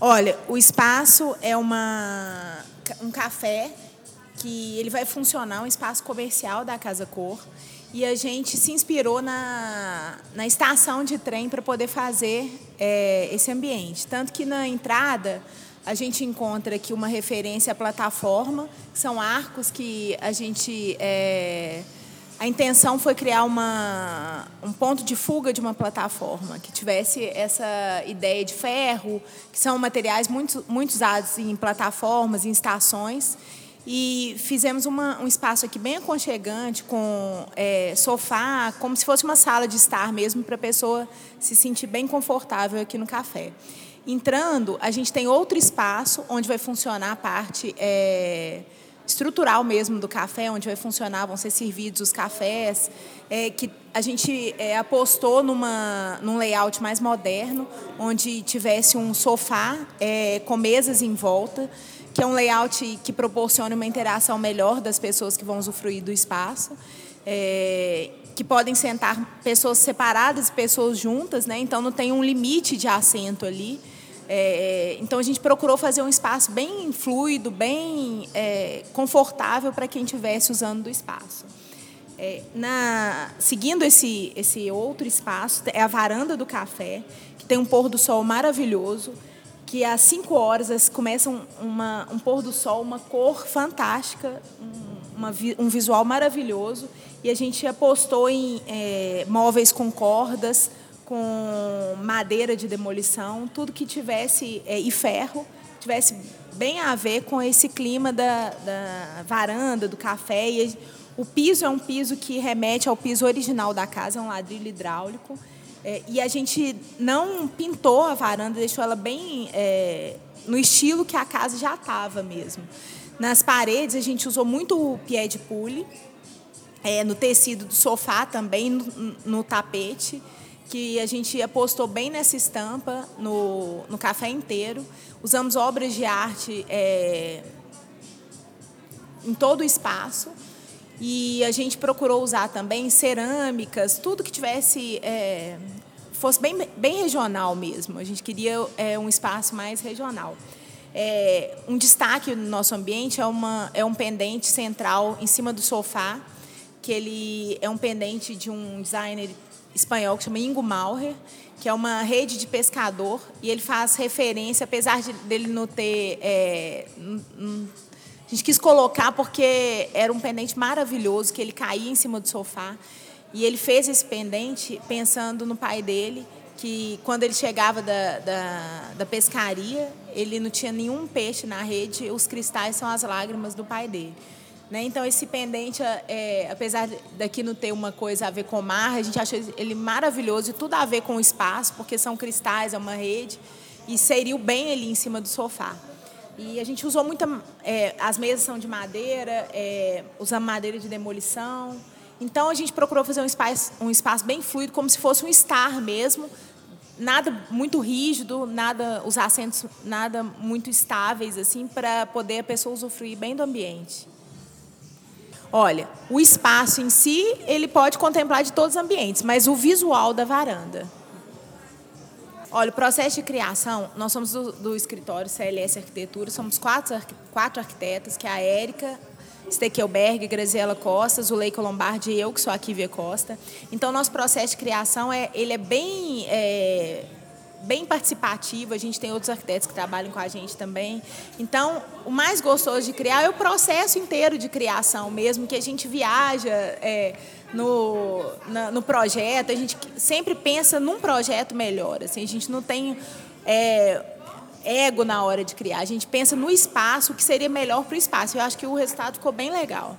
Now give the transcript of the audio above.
Olha, o espaço é uma, um café que ele vai funcionar, um espaço comercial da Casa Cor. E a gente se inspirou na, na estação de trem para poder fazer é, esse ambiente. Tanto que na entrada a gente encontra aqui uma referência à plataforma, que são arcos que a gente. É, a intenção foi criar uma, um ponto de fuga de uma plataforma que tivesse essa ideia de ferro, que são materiais muito, muito usados em plataformas, em estações. E fizemos uma, um espaço aqui bem aconchegante, com é, sofá, como se fosse uma sala de estar mesmo, para a pessoa se sentir bem confortável aqui no café. Entrando, a gente tem outro espaço onde vai funcionar a parte é, estrutural mesmo do café, onde vai funcionar, vão ser servidos os cafés, é, que a gente é, apostou numa, num layout mais moderno, onde tivesse um sofá é, com mesas em volta, que é um layout que proporciona uma interação melhor das pessoas que vão usufruir do espaço. É, que podem sentar pessoas separadas e pessoas juntas, né? então não tem um limite de assento ali. É, então a gente procurou fazer um espaço bem fluido, bem é, confortável para quem estivesse usando do espaço. É, na, seguindo esse, esse outro espaço, é a varanda do café, que tem um pôr do sol maravilhoso, que às 5 horas começa uma, um pôr do sol, uma cor fantástica, um, uma, um visual maravilhoso, e a gente apostou em é, móveis com cordas, com madeira de demolição, tudo que tivesse é, e ferro, tivesse bem a ver com esse clima da, da varanda, do café. E o piso é um piso que remete ao piso original da casa, é um ladrilho hidráulico. É, e a gente não pintou a varanda, deixou ela bem é, no estilo que a casa já estava mesmo. Nas paredes a gente usou muito o pé de pule, é, no tecido do sofá também, no, no tapete que a gente apostou bem nessa estampa no, no café inteiro. Usamos obras de arte é, em todo o espaço. E a gente procurou usar também cerâmicas, tudo que tivesse. É, fosse bem, bem regional mesmo. A gente queria é, um espaço mais regional. É, um destaque no nosso ambiente é, uma, é um pendente central em cima do sofá, que ele é um pendente de um designer espanhol que chama Ingo Maurer, que é uma rede de pescador, e ele faz referência, apesar de dele não ter. É, a gente quis colocar porque era um pendente maravilhoso, que ele caía em cima do sofá. E ele fez esse pendente pensando no pai dele, que quando ele chegava da, da, da pescaria, ele não tinha nenhum peixe na rede, os cristais são as lágrimas do pai dele. Né? Então, esse pendente, é, apesar daqui não ter uma coisa a ver com o mar, a gente acha ele maravilhoso e tudo a ver com o espaço, porque são cristais, é uma rede, e seria bem ali em cima do sofá. E a gente usou muita. É, as mesas são de madeira, é, usamos madeira de demolição. Então, a gente procurou fazer um espaço, um espaço bem fluido, como se fosse um estar mesmo, nada muito rígido, nada os assentos nada muito estáveis assim para poder a pessoa usufruir bem do ambiente. Olha, o espaço em si, ele pode contemplar de todos os ambientes, mas o visual da varanda. Olha, o processo de criação, nós somos do, do escritório CLS Arquitetura, somos quatro, quatro arquitetas, que é a Érica, Stekelberg, Graziela Costa, Zuleika Lombardi e eu, que sou a Kivia Costa. Então, nosso processo de criação é, ele é bem é, bem participativo, a gente tem outros arquitetos que trabalham com a gente também. Então, o mais gostoso de criar é o processo inteiro de criação mesmo, que a gente viaja é, no, na, no projeto, a gente sempre pensa num projeto melhor. Assim, a gente não tem é, ego na hora de criar, a gente pensa no espaço, o que seria melhor para o espaço. Eu acho que o resultado ficou bem legal.